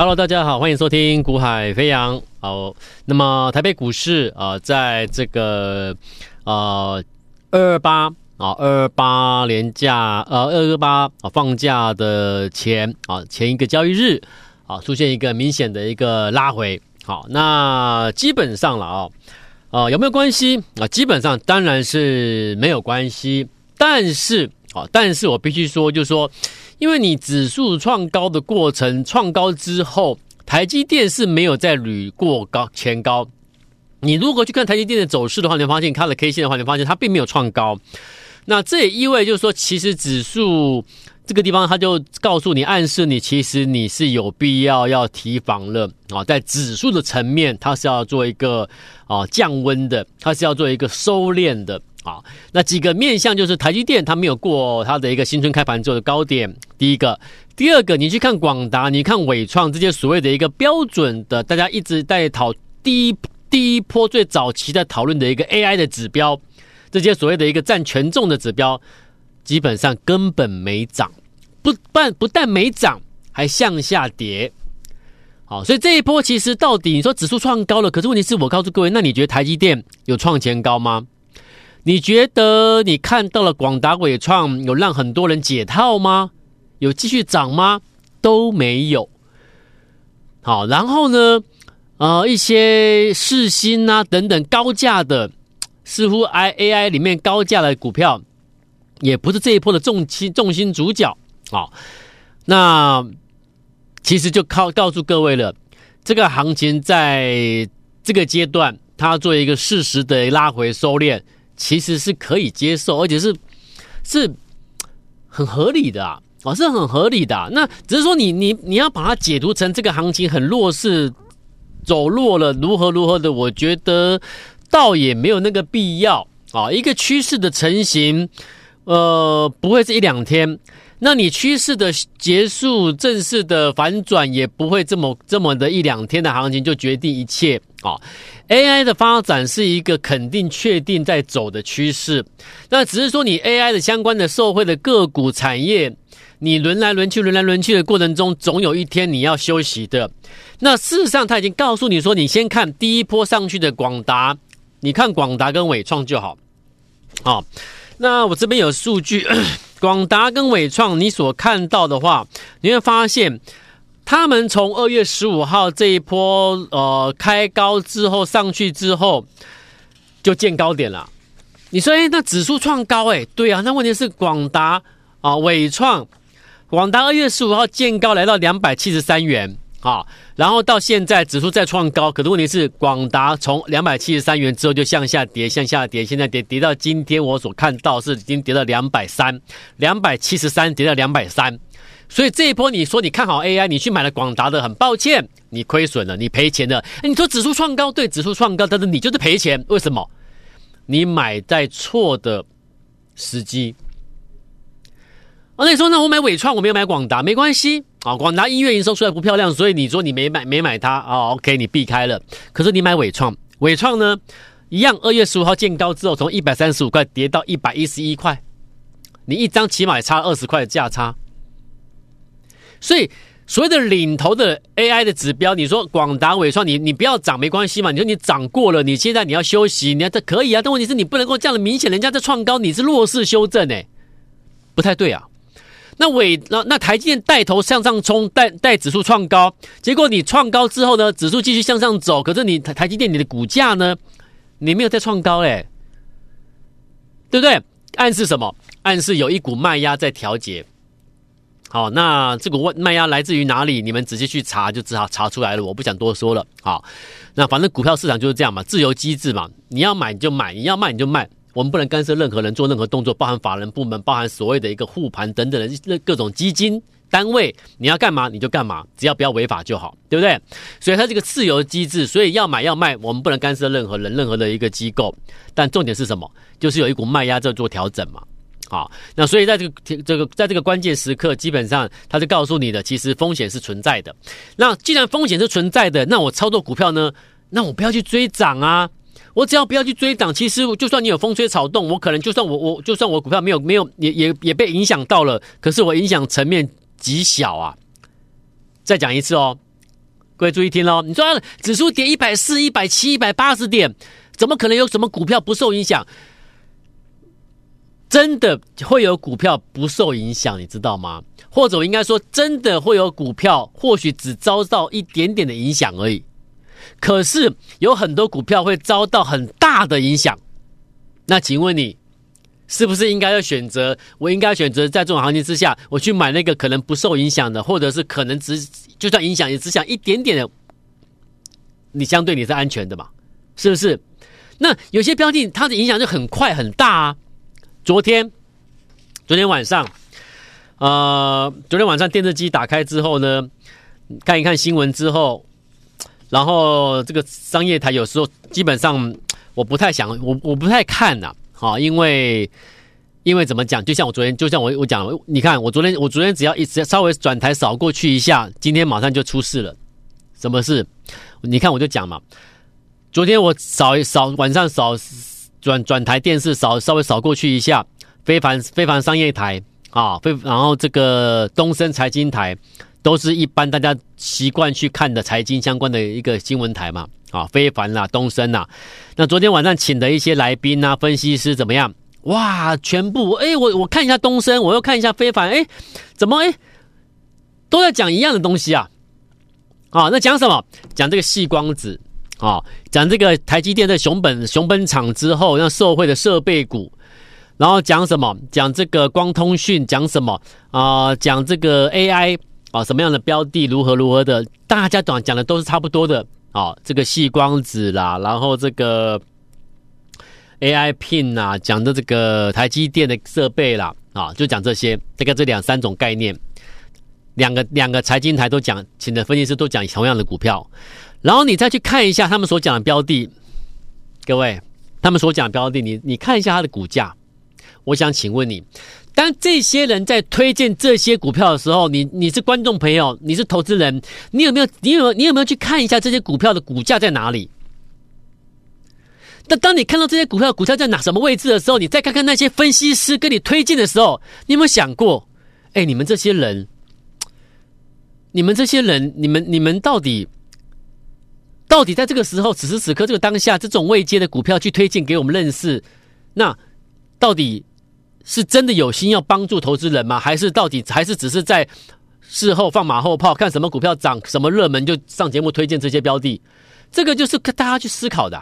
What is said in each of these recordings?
Hello，大家好，欢迎收听股海飞扬。好，那么台北股市啊、在这个呃二二八啊二二八连假呃二二八啊放假的前啊前一个交易日啊出现一个明显的一个拉回。好，那基本上了啊，呃有没有关系啊？基本上当然是没有关系，但是啊，但是我必须说，就是说。因为你指数创高的过程，创高之后，台积电是没有再屡过高前高。你如果去看台积电的走势的话，你会发现它的 K 线的话，你会发现它并没有创高。那这也意味就是说，其实指数这个地方，它就告诉你，暗示你，其实你是有必要要提防了啊。在指数的层面，它是要做一个啊降温的，它是要做一个收敛的。好，那几个面向就是台积电，它没有过它的一个新春开盘之后的高点。第一个，第二个，你去看广达，你看纬创这些所谓的一个标准的，大家一直在讨第一第一波最早期在讨论的一个 AI 的指标，这些所谓的一个占权重的指标，基本上根本没涨，不但不但没涨，还向下跌。好，所以这一波其实到底你说指数创高了，可是问题是我告诉各位，那你觉得台积电有创前高吗？你觉得你看到了广达、伟创有让很多人解套吗？有继续涨吗？都没有。好，然后呢，呃，一些世芯啊等等高价的，似乎 I A I 里面高价的股票，也不是这一波的重心重心主角。好，那其实就靠告诉各位了，这个行情在这个阶段，它做一个适时的拉回收敛。其实是可以接受，而且是是很合理的啊，哦，是很合理的。那只是说你你你要把它解读成这个行情很弱势，走弱了，如何如何的，我觉得倒也没有那个必要啊。一个趋势的成型，呃，不会是一两天。那你趋势的结束，正式的反转，也不会这么这么的一两天的行情就决定一切啊。AI 的发展是一个肯定确定在走的趋势，那只是说你 AI 的相关的受惠的个股产业，你轮来轮去、轮来轮去的过程中，总有一天你要休息的。那事实上，他已经告诉你说，你先看第一波上去的广达，你看广达跟纬创就好。好，那我这边有数据。广达跟纬创，你所看到的话，你会发现，他们从二月十五号这一波呃开高之后上去之后，就见高点了。你说，哎，那指数创高，哎，对啊，那问题是广达啊，纬创，广达二月十五号见高来到两百七十三元。啊，然后到现在指数再创高，可是问题是广达从两百七十三元之后就向下跌，向下跌，现在跌跌到今天我所看到是已经跌到两百三，两百七十三跌到两百三，所以这一波你说你看好 AI，你去买了广达的，很抱歉，你亏损了，你赔钱了。你说指数创高，对，指数创高，但是你就是赔钱，为什么？你买在错的时机。我跟你说，那我买纬创，我没有买广达，没关系。啊，广达音乐营收出来不漂亮，所以你说你没买没买它啊？OK，你避开了。可是你买纬创，纬创呢，一样，二月十五号见高之后，从一百三十五块跌到一百一十一块，你一张起码也差二十块的价差。所以所谓的领头的 AI 的指标，你说广达、纬创，你你不要涨没关系嘛？你说你涨过了，你现在你要休息，你要这可以啊。但问题是你不能够这样的明显，人家在创高，你是弱势修正哎，不太对啊。那尾那那台积电带头向上冲，带带指数创高，结果你创高之后呢，指数继续向上走，可是你台台积电你的股价呢，你没有再创高哎，对不对？暗示什么？暗示有一股卖压在调节。好，那这股卖压来自于哪里？你们直接去查就只好查出来了。我不想多说了。好，那反正股票市场就是这样嘛，自由机制嘛，你要买你就买，你要卖你就卖。我们不能干涉任何人做任何动作，包含法人部门，包含所谓的一个护盘等等的各种基金单位，你要干嘛你就干嘛，只要不要违法就好，对不对？所以它这个自由机制，所以要买要卖，我们不能干涉任何人、任何的一个机构。但重点是什么？就是有一股卖压在做调整嘛。好，那所以在这个这个在这个关键时刻，基本上它是告诉你的，其实风险是存在的。那既然风险是存在的，那我操作股票呢？那我不要去追涨啊。我只要不要去追涨，其实就算你有风吹草动，我可能就算我我就算我股票没有没有也也也被影响到了，可是我影响层面极小啊。再讲一次哦，各位注意听哦，你说、指数跌一百四、一百七、一百八十点，怎么可能有什么股票不受影响？真的会有股票不受影响，你知道吗？或者我应该说，真的会有股票，或许只遭到一点点的影响而已。可是有很多股票会遭到很大的影响。那请问你，是不是应该要选择？我应该选择在这种行情之下，我去买那个可能不受影响的，或者是可能只就算影响也只想一点点的，你相对你是安全的嘛？是不是？那有些标的它的影响就很快很大啊。昨天，昨天晚上，呃，昨天晚上电视机打开之后呢，看一看新闻之后。然后这个商业台有时候基本上我不太想，我我不太看呐，好，因为因为怎么讲？就像我昨天，就像我我讲，你看我昨天我昨天只要一直稍微转台扫过去一下，今天马上就出事了。什么事？你看我就讲嘛，昨天我扫一扫晚上扫转转台电视扫稍微扫过去一下，非凡非凡商业台啊，非然后这个东森财经台。都是一般大家习惯去看的财经相关的一个新闻台嘛，啊，非凡啦、东升啦。那昨天晚上请的一些来宾啊、分析师怎么样？哇，全部哎，我我看一下东升，我又看一下非凡，哎，怎么哎，都在讲一样的东西啊？啊，那讲什么？讲这个细光子啊，讲这个台积电的熊本熊本厂之后让社会的设备股，然后讲什么？讲这个光通讯，讲什么啊？讲这个 AI。啊，什么样的标的如何如何的，大家讲讲的都是差不多的。啊。这个细光子啦，然后这个 AI Pin 啊，讲的这个台积电的设备啦，啊，就讲这些，大概这两三种概念，两个两个财经台都讲，请的分析师都讲同样的股票，然后你再去看一下他们所讲的标的，各位，他们所讲的标的，你你看一下它的股价，我想请问你。当这些人在推荐这些股票的时候，你你是观众朋友，你是投资人，你有没有你有你有没有去看一下这些股票的股价在哪里？那当你看到这些股票股价在哪什么位置的时候，你再看看那些分析师跟你推荐的时候，你有没有想过？哎，你们这些人，你们这些人，你们你们到底到底在这个时候，此时此刻这个当下，这种未接的股票去推荐给我们认识，那到底？是真的有心要帮助投资人吗？还是到底还是只是在事后放马后炮，看什么股票涨，什么热门就上节目推荐这些标的？这个就是大家去思考的。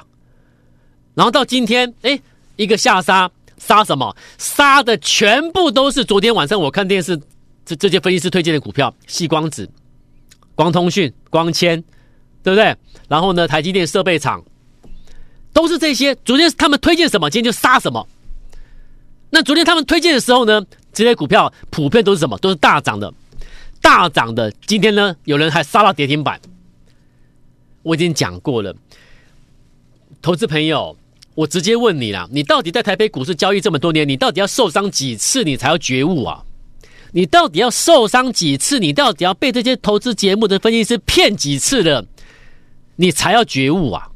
然后到今天，哎，一个下杀，杀什么？杀的全部都是昨天晚上我看电视这这些分析师推荐的股票，细光子、光通讯、光纤，对不对？然后呢，台积电设备厂都是这些。昨天他们推荐什么，今天就杀什么。那昨天他们推荐的时候呢，这些股票普遍都是什么？都是大涨的，大涨的。今天呢，有人还杀到跌停板。我已经讲过了，投资朋友，我直接问你啦，你到底在台北股市交易这么多年，你到底要受伤几次，你才要觉悟啊？你到底要受伤几次？你到底要被这些投资节目的分析师骗几次了，你才要觉悟啊？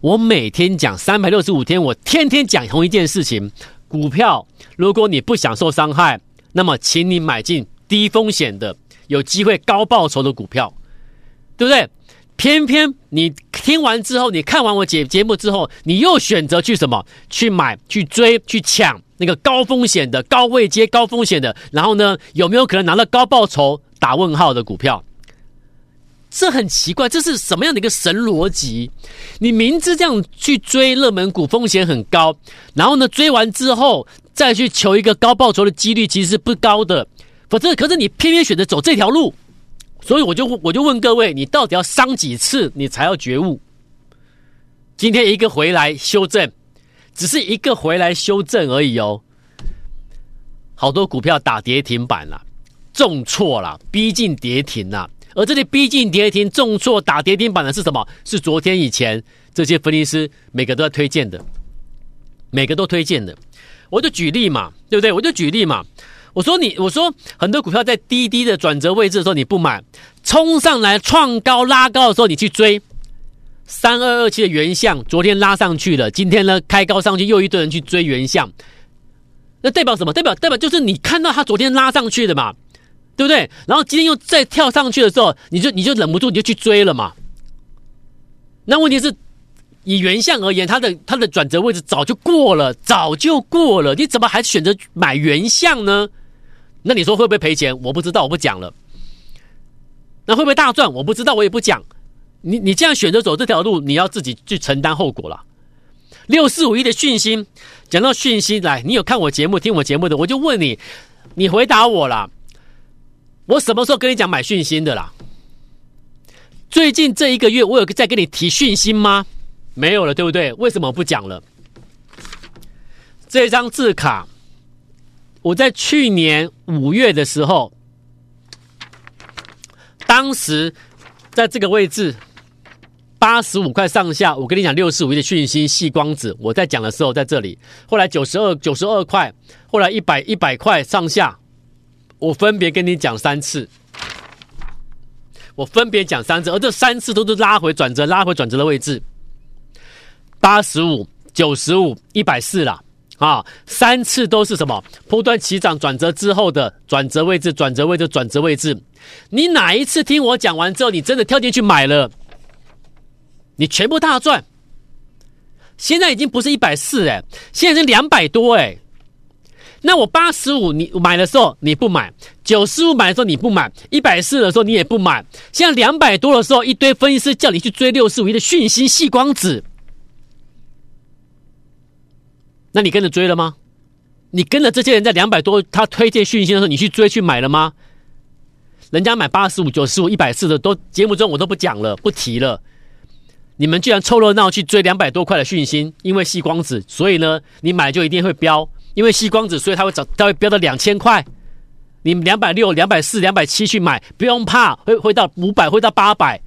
我每天讲三百六十五天，我天天讲同一件事情。股票，如果你不想受伤害，那么请你买进低风险的、有机会高报酬的股票，对不对？偏偏你听完之后，你看完我节节目之后，你又选择去什么？去买、去追、去抢那个高风险的、高位阶、高风险的，然后呢，有没有可能拿到高报酬？打问号的股票。这很奇怪，这是什么样的一个神逻辑？你明知这样去追热门股风险很高，然后呢，追完之后再去求一个高报酬的几率其实是不高的。否则，可是你偏偏选择走这条路，所以我就我就问各位，你到底要伤几次，你才要觉悟？今天一个回来修正，只是一个回来修正而已哦。好多股票打跌停板了，重挫了，逼近跌停了。而这里逼近跌停、重挫打跌停板的是什么？是昨天以前这些分析师每个都在推荐的，每个都推荐的。我就举例嘛，对不对？我就举例嘛。我说你，我说很多股票在低低的转折位置的时候你不买，冲上来创高拉高的时候你去追。三二二七的原相昨天拉上去了，今天呢开高上去，又一堆人去追原相。那代表什么？代表代表就是你看到它昨天拉上去的嘛。对不对？然后今天又再跳上去的时候，你就你就忍不住你就去追了嘛。那问题是，以原相而言，它的它的转折位置早就过了，早就过了，你怎么还选择买原相呢？那你说会不会赔钱？我不知道，我不讲了。那会不会大赚？我不知道，我也不讲。你你这样选择走这条路，你要自己去承担后果了。六四五一的讯息，讲到讯息来，你有看我节目、听我节目的，我就问你，你回答我了。我什么时候跟你讲买讯息的啦？最近这一个月，我有在跟你提讯息吗？没有了，对不对？为什么不讲了？这张字卡，我在去年五月的时候，当时在这个位置八十五块上下，我跟你讲六十五亿的讯息细光子，我在讲的时候在这里，后来九十二九十二块，后来一百一百块上下，我分别跟你讲三次。我分别讲三次，而这三次都是拉回转折、拉回转折的位置，八十五、九十五、一百四了啊！三次都是什么？波段起涨转折之后的转折位置、转折位置、转折位置。你哪一次听我讲完之后，你真的跳进去买了？你全部大赚。现在已经不是一百四哎，现在是两百多哎。那我八十五你买的时候你不买，九十五买的时候你不买，一百四的时候你也不买，现在两百多的时候，一堆分析师叫你去追六四五一的讯息细光子，那你跟着追了吗？你跟着这些人在两百多，他推荐讯息的时候，你去追去买了吗？人家买八十五、九十五、一百四的都节目中我都不讲了，不提了。你们居然凑热闹去追两百多块的讯息，因为细光子，所以呢，你买就一定会飙。因为吸光子，所以它会涨，它会飙到两千块。你两百六、两百四、两百七去买，不用怕，会会到五百，会到八百。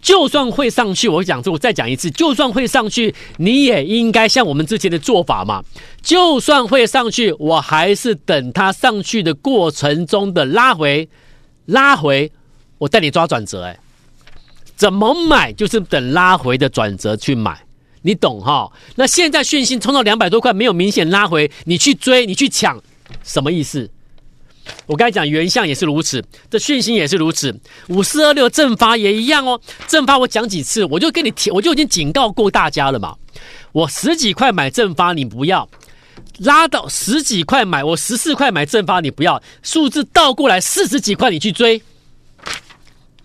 就算会上去，我讲这，我再讲一次，就算会上去，你也应该像我们之前的做法嘛。就算会上去，我还是等它上去的过程中的拉回，拉回，我带你抓转折。哎，怎么买？就是等拉回的转折去买。你懂哈？那现在讯息冲到两百多块，没有明显拉回，你去追，你去抢，什么意思？我刚才讲原相也是如此，这讯息也是如此，五四二六正发也一样哦。正发我讲几次，我就跟你提，我就已经警告过大家了嘛。我十几块买正发，你不要拉到十几块买，我十四块买正发，你不要，数字倒过来四十几块你去追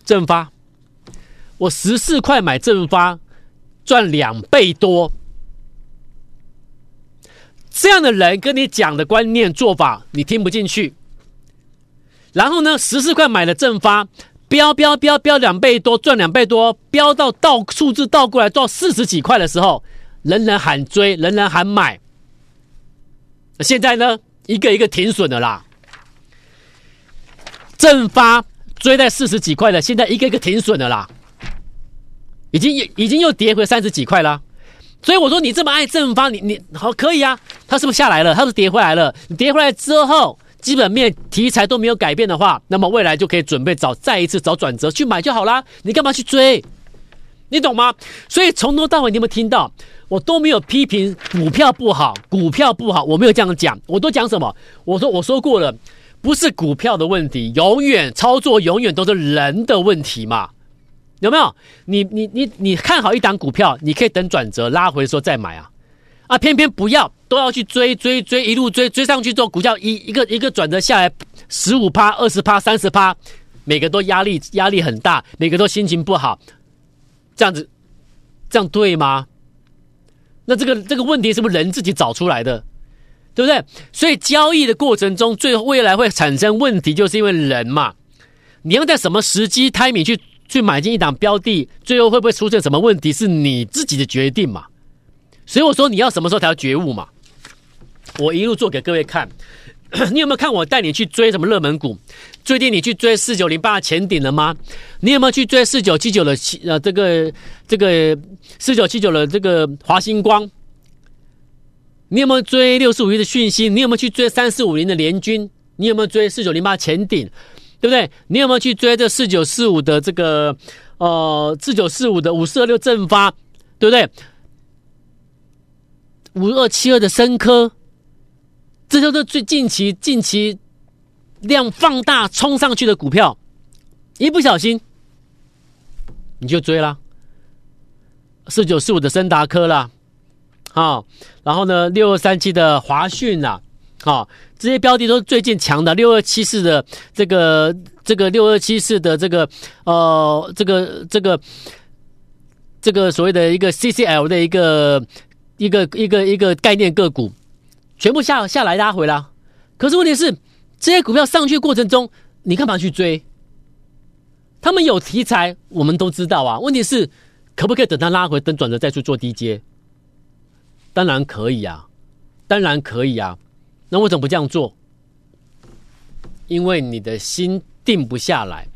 正发，我十四块买正发。赚两倍多，这样的人跟你讲的观念做法，你听不进去。然后呢，十四块买的正发，飙飙飙飙两倍多，赚两倍多，飙到倒数字倒过来到四十几块的时候，人人喊追，人人喊买。现在呢，一个一个停损的啦。正发追在四十几块的，现在一个一个停损的啦。已经已经又跌回三十几块了，所以我说你这么爱正方，你你好可以啊，它是不是下来了？它是跌回来了。你跌回来之后，基本面题材都没有改变的话，那么未来就可以准备找再一次找转折去买就好啦。你干嘛去追？你懂吗？所以从头到尾你有没有听到？我都没有批评股票不好，股票不好，我没有这样讲。我都讲什么？我说我说过了，不是股票的问题，永远操作永远都是人的问题嘛。有没有？你你你你看好一档股票，你可以等转折拉回的时候再买啊！啊，偏偏不要，都要去追追追，一路追追上去之后，股价一一个一个转折下来，十五趴、二十趴、三十趴，每个都压力压力很大，每个都心情不好，这样子，这样对吗？那这个这个问题是不是人自己找出来的？对不对？所以交易的过程中，最后未来会产生问题，就是因为人嘛，你要在什么时机 timing 去。去买进一档标的，最后会不会出现什么问题，是你自己的决定嘛？所以我说你要什么时候才要觉悟嘛？我一路做给各位看，你有没有看我带你去追什么热门股？最近你去追四九零八前顶了吗？你有没有去追四九七九的呃这个这个四九七九的这个华星光？你有没有追六四五一的讯息？你有没有去追三四五零的联军？你有没有追四九零八前顶？对不对？你有没有去追这四九四五的这个呃四九四五的五四二六正发？对不对？五二七二的森科，这就是最近期近期量放大冲上去的股票，一不小心你就追了。四九四五的升达科啦，好，然后呢，六二三七的华讯啦，好，这些标的都是最近强的。六二七四的这个这个六二七四的这个呃这个这个这个所谓的一个 CCL 的一个一个一个一个概念个股，全部下下来拉回了。可是问题是，这些股票上去过程中，你干嘛去追？他们有题材，我们都知道啊。问题是。可不可以等它拉回，等转折再去做低接？当然可以啊，当然可以啊。那为什么不这样做？因为你的心定不下来，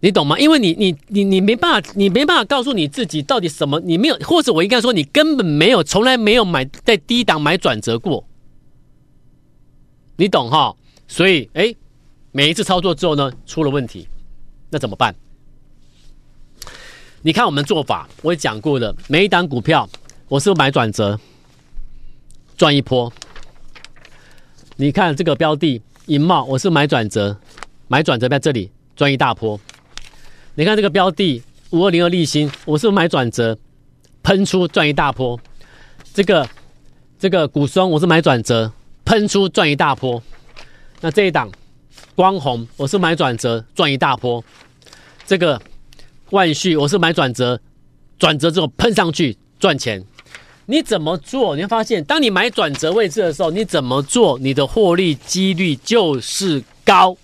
你懂吗？因为你你你你没办法，你没办法告诉你自己到底什么，你没有，或者我应该说，你根本没有，从来没有买在低档买转折过，你懂哈？所以，哎，每一次操作之后呢，出了问题，那怎么办？你看我们做法，我也讲过的，每一档股票，我是不是买转折赚一波。你看这个标的银茂，我是买转折，买转折在这里赚一大波。你看这个标的五二零二丽星，我是不是买转折喷出赚一大波。这个这个股松，我是买转折喷出赚一大波。那这一档光红，我是买转折赚一大波。这个。万旭，我是买转折，转折之后喷上去赚钱。你怎么做？你会发现，当你买转折位置的时候，你怎么做，你的获利几率就是高。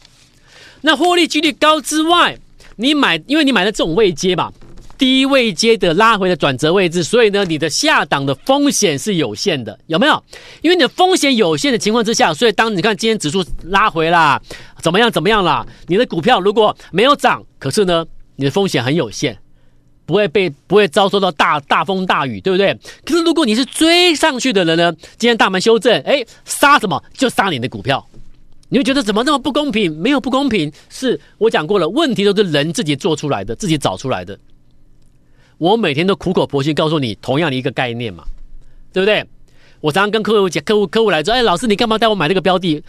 那获利几率高之外，你买，因为你买的这种位阶吧，低位阶的拉回的转折位置，所以呢，你的下档的风险是有限的，有没有？因为你的风险有限的情况之下，所以当你看今天指数拉回啦，怎么样？怎么样啦？你的股票如果没有涨，可是呢？你的风险很有限，不会被不会遭受到大大风大雨，对不对？可是如果你是追上去的人呢？今天大盘修正，哎，杀什么就杀你的股票，你会觉得怎么那么不公平？没有不公平，是我讲过了，问题都是人自己做出来的，自己找出来的。我每天都苦口婆心告诉你同样的一个概念嘛，对不对？我常常跟客户讲，客户客户来说，哎，老师你干嘛带我买这个标的？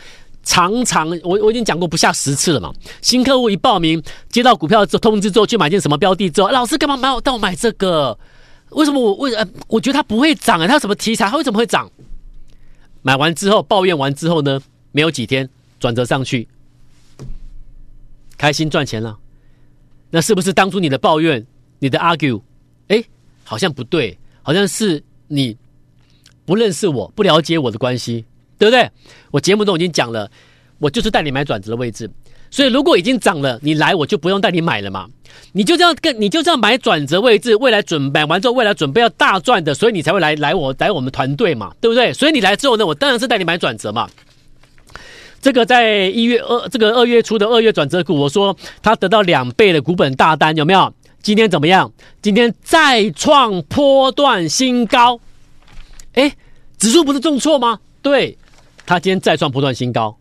常常我我已经讲过不下十次了嘛。新客户一报名接到股票之通知之后去买进什么标的之后，老师干嘛买我带我买这个？为什么我为呃我觉得它不会涨啊？它有什么题材？它为什么会涨？买完之后抱怨完之后呢？没有几天转折上去，开心赚钱了。那是不是当初你的抱怨、你的 argue，哎，好像不对，好像是你不认识我、不了解我的关系。对不对？我节目都已经讲了，我就是带你买转折的位置。所以如果已经涨了，你来我就不用带你买了嘛。你就这样跟你就这样买转折位置，未来准买完之后，未来准备要大赚的，所以你才会来来我来我们团队嘛，对不对？所以你来之后呢，我当然是带你买转折嘛。这个在一月二这个二月初的二月转折股，我说他得到两倍的股本大单，有没有？今天怎么样？今天再创波段新高。哎，指数不是重挫吗？对。他今天再创波段新高，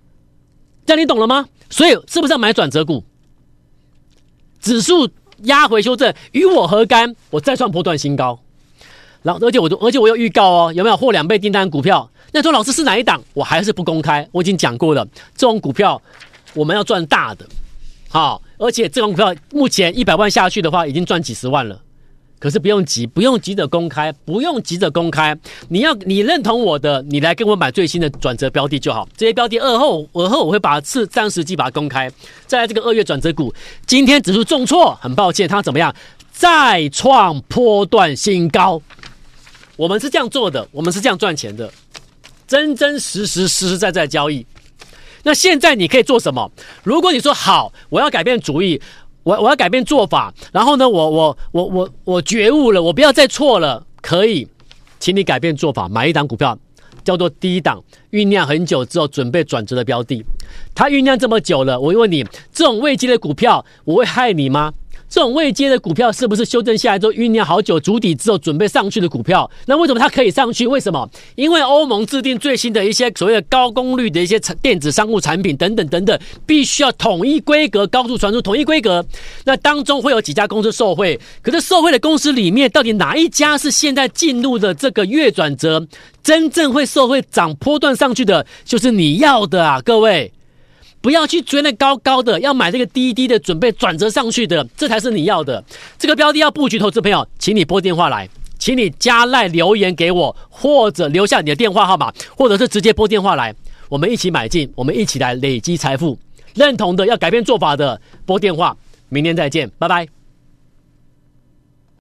这样你懂了吗？所以是不是要买转折股？指数压回修正，与我何干？我再创波段新高，然后而且我而且我有预告哦，有没有获两倍订单股票？那说老师是哪一档？我还是不公开，我已经讲过了，这种股票我们要赚大的，好，而且这种股票目前一百万下去的话，已经赚几十万了。可是不用急，不用急着公开，不用急着公开。你要你认同我的，你来跟我买最新的转折标的就好。这些标的二后，而后我会把次暂时机把它公开。再来这个二月转折股，今天指数重挫，很抱歉，它怎么样？再创波段新高。我们是这样做的，我们是这样赚钱的，真真实实、实实在在交易。那现在你可以做什么？如果你说好，我要改变主意。我我要改变做法，然后呢，我我我我我觉悟了，我不要再错了。可以，请你改变做法，买一档股票，叫做低档，酝酿很久之后准备转折的标的。它酝酿这么久了，我问你，这种危机的股票，我会害你吗？这种未接的股票是不是修正下来之后酝酿好久筑底之后准备上去的股票？那为什么它可以上去？为什么？因为欧盟制定最新的一些所谓的高功率的一些电子商务产品等等等等，必须要统一规格、高速传输、统一规格。那当中会有几家公司受惠，可是受惠的公司里面，到底哪一家是现在进入的这个月转折，真正会受惠涨波段上去的，就是你要的啊，各位。不要去追那高高的，要买这个低低的，准备转折上去的，这才是你要的。这个标的要布局，投资朋友，请你拨电话来，请你加赖留言给我，或者留下你的电话号码，或者是直接拨电话来，我们一起买进，我们一起来累积财富。认同的要改变做法的，拨电话。明天再见，拜拜。